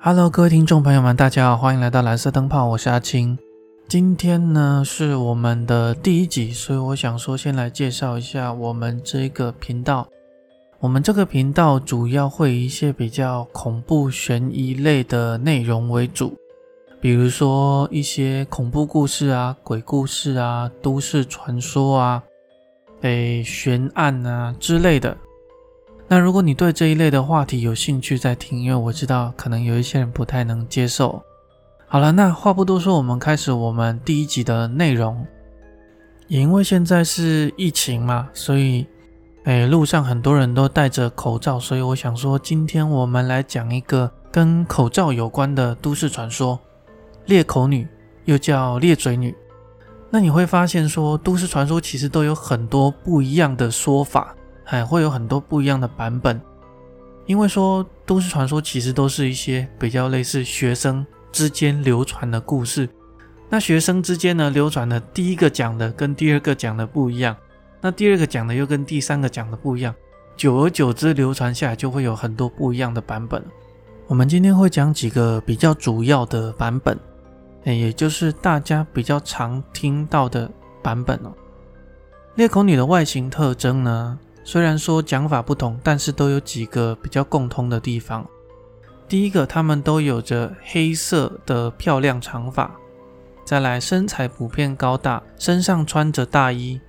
Hello，各位听众朋友们，大家好，欢迎来到蓝色灯泡，我是阿青。今天呢是我们的第一集，所以我想说先来介绍一下我们这个频道。我们这个频道主要会一些比较恐怖悬疑类的内容为主，比如说一些恐怖故事啊、鬼故事啊、都市传说啊、诶悬案啊之类的。那如果你对这一类的话题有兴趣，再听，因为我知道可能有一些人不太能接受。好了，那话不多说，我们开始我们第一集的内容。也因为现在是疫情嘛，所以，哎，路上很多人都戴着口罩，所以我想说，今天我们来讲一个跟口罩有关的都市传说——裂口女，又叫裂嘴女。那你会发现，说都市传说其实都有很多不一样的说法。还会有很多不一样的版本，因为说都市传说其实都是一些比较类似学生之间流传的故事。那学生之间呢，流传的第一个讲的跟第二个讲的不一样，那第二个讲的又跟第三个讲的不一样，久而久之流传下来就会有很多不一样的版本。我们今天会讲几个比较主要的版本，哎也就是大家比较常听到的版本哦。裂口女的外形特征呢？虽然说讲法不同，但是都有几个比较共通的地方。第一个，他们都有着黑色的漂亮长发；再来，身材普遍高大，身上穿着大衣，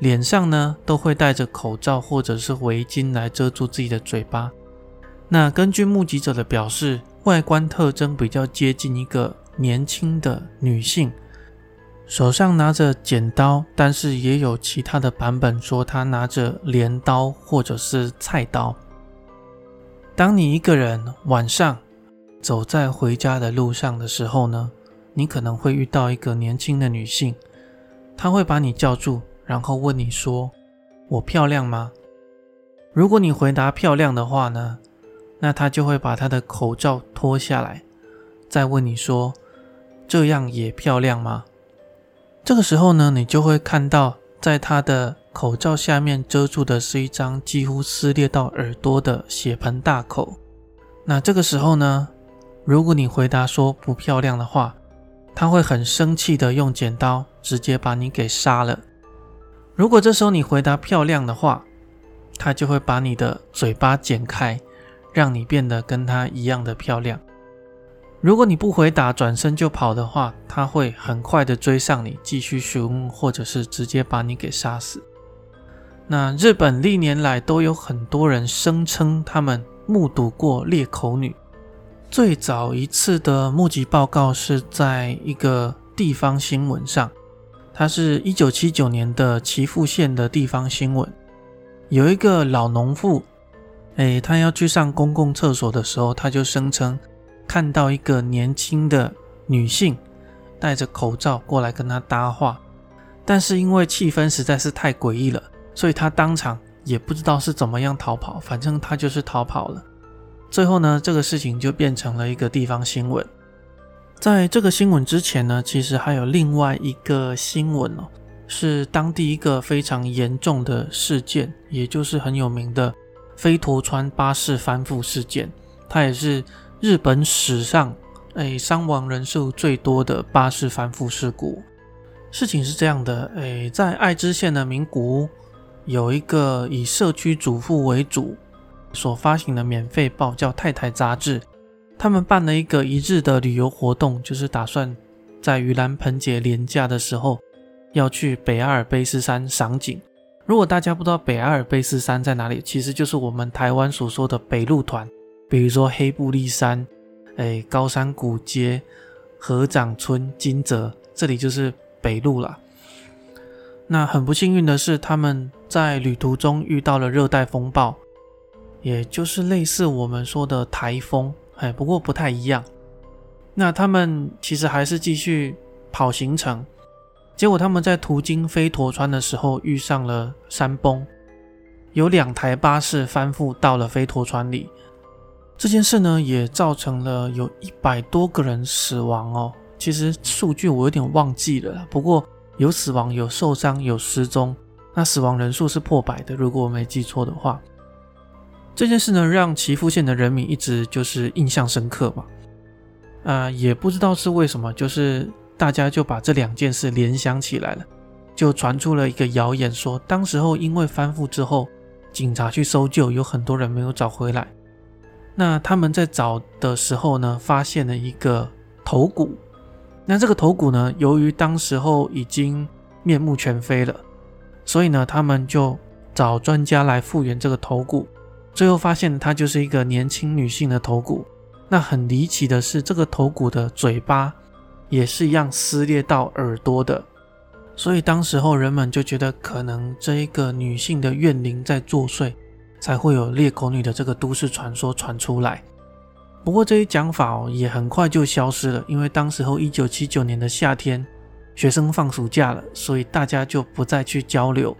脸上呢都会戴着口罩或者是围巾来遮住自己的嘴巴。那根据目击者的表示，外观特征比较接近一个年轻的女性。手上拿着剪刀，但是也有其他的版本说他拿着镰刀或者是菜刀。当你一个人晚上走在回家的路上的时候呢，你可能会遇到一个年轻的女性，她会把你叫住，然后问你说：“我漂亮吗？”如果你回答漂亮的话呢，那她就会把她的口罩脱下来，再问你说：“这样也漂亮吗？”这个时候呢，你就会看到，在他的口罩下面遮住的是一张几乎撕裂到耳朵的血盆大口。那这个时候呢，如果你回答说不漂亮的话，他会很生气的用剪刀直接把你给杀了。如果这时候你回答漂亮的话，他就会把你的嘴巴剪开，让你变得跟他一样的漂亮。如果你不回答，转身就跑的话，他会很快的追上你，继续询问，或者是直接把你给杀死。那日本历年来都有很多人声称他们目睹过裂口女。最早一次的目击报告是在一个地方新闻上，它是一九七九年的岐阜县的地方新闻。有一个老农妇，哎，他要去上公共厕所的时候，他就声称。看到一个年轻的女性戴着口罩过来跟他搭话，但是因为气氛实在是太诡异了，所以他当场也不知道是怎么样逃跑，反正他就是逃跑了。最后呢，这个事情就变成了一个地方新闻。在这个新闻之前呢，其实还有另外一个新闻哦，是当地一个非常严重的事件，也就是很有名的飞陀川巴士翻覆事件，它也是。日本史上，哎，伤亡人数最多的巴士翻覆事故。事情是这样的，哎，在爱知县的名古屋，有一个以社区主妇为主所发行的免费报叫《太太杂志》，他们办了一个一日的旅游活动，就是打算在盂兰盆节连假的时候要去北阿尔卑斯山赏景。如果大家不知道北阿尔卑斯山在哪里，其实就是我们台湾所说的北路团。比如说黑布利山、哎高山古街、河长村、金泽，这里就是北路了。那很不幸运的是，他们在旅途中遇到了热带风暴，也就是类似我们说的台风，哎，不过不太一样。那他们其实还是继续跑行程，结果他们在途经飞驼川的时候遇上了山崩，有两台巴士翻覆到了飞驼川里。这件事呢，也造成了有一百多个人死亡哦。其实数据我有点忘记了，不过有死亡、有受伤、有失踪，那死亡人数是破百的，如果我没记错的话。这件事呢，让岐阜县的人民一直就是印象深刻嘛。呃，也不知道是为什么，就是大家就把这两件事联想起来了，就传出了一个谣言，说当时候因为翻覆之后，警察去搜救，有很多人没有找回来。那他们在找的时候呢，发现了一个头骨。那这个头骨呢，由于当时候已经面目全非了，所以呢，他们就找专家来复原这个头骨。最后发现它就是一个年轻女性的头骨。那很离奇的是，这个头骨的嘴巴也是一样撕裂到耳朵的。所以当时候人们就觉得，可能这一个女性的怨灵在作祟。才会有裂口女的这个都市传说传出来。不过这一讲法哦，也很快就消失了，因为当时候一九七九年的夏天，学生放暑假了，所以大家就不再去交流，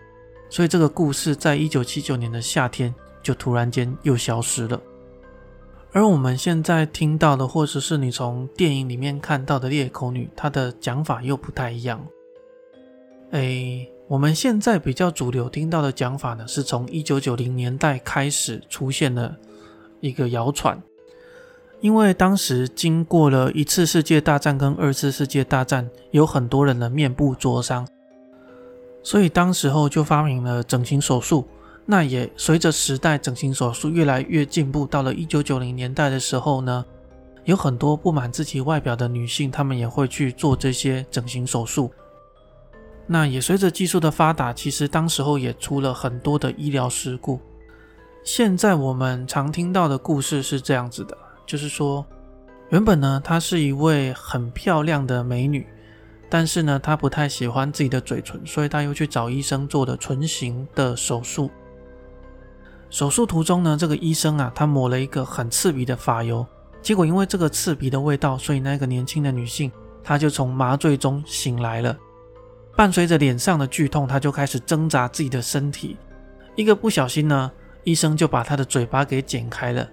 所以这个故事在一九七九年的夏天就突然间又消失了。而我们现在听到的，或者是你从电影里面看到的裂口女，她的讲法又不太一样。哎。我们现在比较主流听到的讲法呢，是从一九九零年代开始出现了一个谣传，因为当时经过了一次世界大战跟二次世界大战，有很多人的面部灼伤，所以当时候就发明了整形手术。那也随着时代，整形手术越来越进步，到了一九九零年代的时候呢，有很多不满自己外表的女性，她们也会去做这些整形手术。那也随着技术的发达，其实当时候也出了很多的医疗事故。现在我们常听到的故事是这样子的，就是说，原本呢她是一位很漂亮的美女，但是呢她不太喜欢自己的嘴唇，所以她又去找医生做的唇形的手术。手术途中呢，这个医生啊，他抹了一个很刺鼻的发油，结果因为这个刺鼻的味道，所以那个年轻的女性她就从麻醉中醒来了。伴随着脸上的剧痛，他就开始挣扎自己的身体。一个不小心呢，医生就把他的嘴巴给剪开了。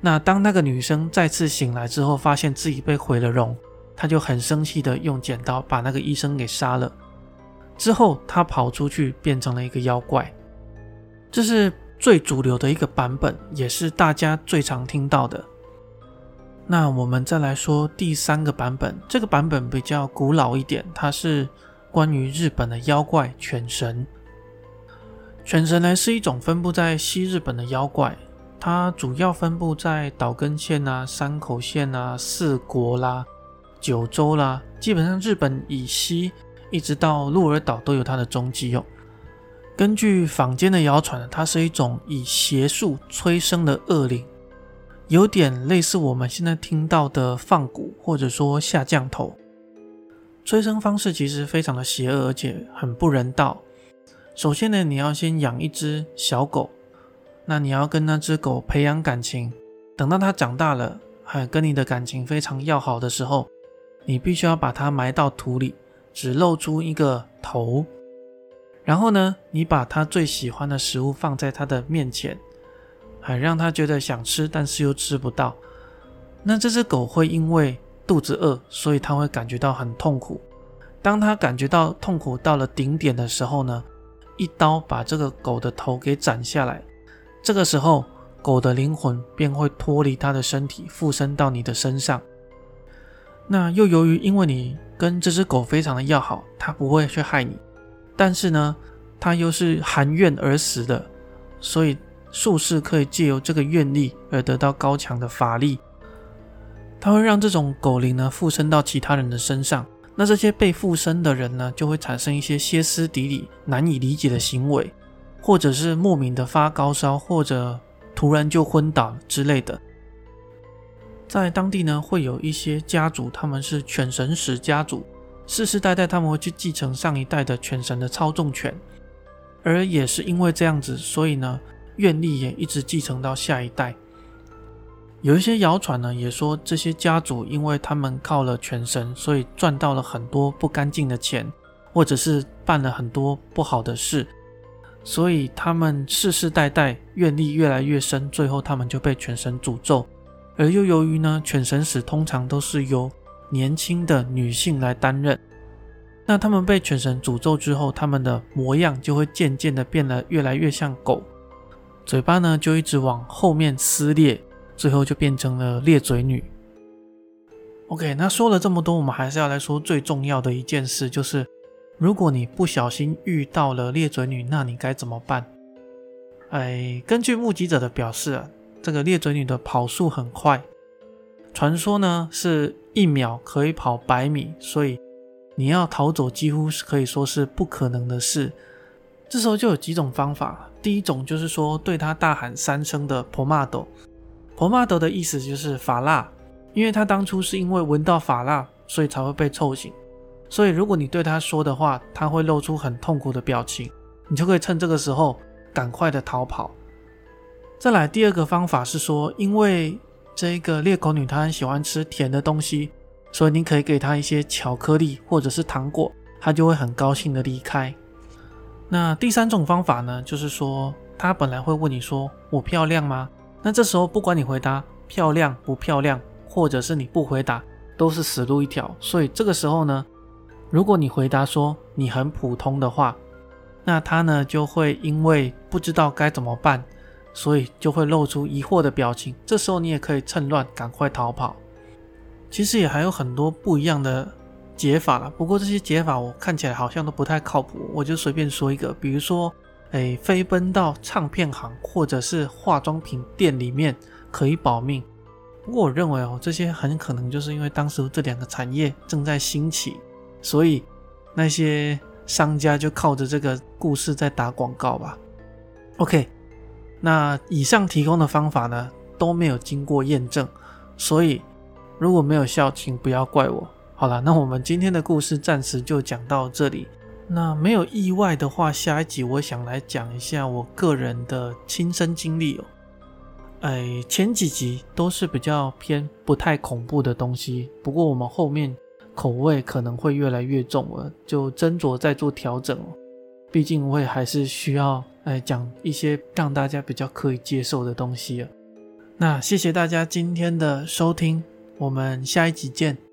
那当那个女生再次醒来之后，发现自己被毁了容，她就很生气的用剪刀把那个医生给杀了。之后，她跑出去变成了一个妖怪。这是最主流的一个版本，也是大家最常听到的。那我们再来说第三个版本，这个版本比较古老一点，它是。关于日本的妖怪犬神，犬神呢是一种分布在西日本的妖怪，它主要分布在岛根县啊、山口县啊、四国啦、九州啦，基本上日本以西一直到鹿儿岛都有它的踪迹哦。根据坊间的谣传，它是一种以邪术催生的恶灵，有点类似我们现在听到的放蛊或者说下降头。催生方式其实非常的邪恶，而且很不人道。首先呢，你要先养一只小狗，那你要跟那只狗培养感情，等到它长大了，还跟你的感情非常要好的时候，你必须要把它埋到土里，只露出一个头。然后呢，你把它最喜欢的食物放在它的面前，还让它觉得想吃，但是又吃不到。那这只狗会因为肚子饿，所以他会感觉到很痛苦。当他感觉到痛苦到了顶点的时候呢，一刀把这个狗的头给斩下来。这个时候，狗的灵魂便会脱离它的身体，附身到你的身上。那又由于因为你跟这只狗非常的要好，它不会去害你，但是呢，它又是含怨而死的，所以术士可以借由这个愿力而得到高强的法力。它会让这种狗灵呢附身到其他人的身上，那这些被附身的人呢就会产生一些歇斯底里、难以理解的行为，或者是莫名的发高烧，或者突然就昏倒之类的。在当地呢，会有一些家族，他们是犬神使家族，世世代代他们会去继承上一代的犬神的操纵权，而也是因为这样子，所以呢，愿力也一直继承到下一代。有一些谣传呢，也说这些家族因为他们靠了全神，所以赚到了很多不干净的钱，或者是办了很多不好的事，所以他们世世代代愿力越来越深，最后他们就被全神诅咒。而又由于呢，犬神使通常都是由年轻的女性来担任，那他们被犬神诅咒之后，他们的模样就会渐渐的变得越来越像狗，嘴巴呢就一直往后面撕裂。最后就变成了裂嘴女。OK，那说了这么多，我们还是要来说最重要的一件事，就是如果你不小心遇到了裂嘴女，那你该怎么办？哎，根据目击者的表示啊，这个裂嘴女的跑速很快，传说呢是一秒可以跑百米，所以你要逃走几乎是可以说是不可能的事。这时候就有几种方法，第一种就是说对她大喊三声的 “pomado” Pomado 的意思就是法蜡。因为他当初是因为闻到法蜡，所以才会被臭醒。所以如果你对他说的话，他会露出很痛苦的表情，你就可以趁这个时候赶快的逃跑。再来第二个方法是说，因为这个裂口女她很喜欢吃甜的东西，所以你可以给她一些巧克力或者是糖果，她就会很高兴的离开。那第三种方法呢，就是说她本来会问你说我漂亮吗？那这时候不管你回答漂亮不漂亮。或者是你不回答，都是死路一条。所以这个时候呢，如果你回答说你很普通的话，那他呢就会因为不知道该怎么办，所以就会露出疑惑的表情。这时候你也可以趁乱赶快逃跑。其实也还有很多不一样的解法了，不过这些解法我看起来好像都不太靠谱，我就随便说一个，比如说，哎，飞奔到唱片行或者是化妆品店里面可以保命。不过我认为哦，这些很可能就是因为当时这两个产业正在兴起，所以那些商家就靠着这个故事在打广告吧。OK，那以上提供的方法呢都没有经过验证，所以如果没有效，请不要怪我。好了，那我们今天的故事暂时就讲到这里。那没有意外的话，下一集我想来讲一下我个人的亲身经历哦。哎，前几集都是比较偏不太恐怖的东西，不过我们后面口味可能会越来越重了，就斟酌再做调整哦。毕竟我也还是需要来讲一些让大家比较可以接受的东西啊。那谢谢大家今天的收听，我们下一集见。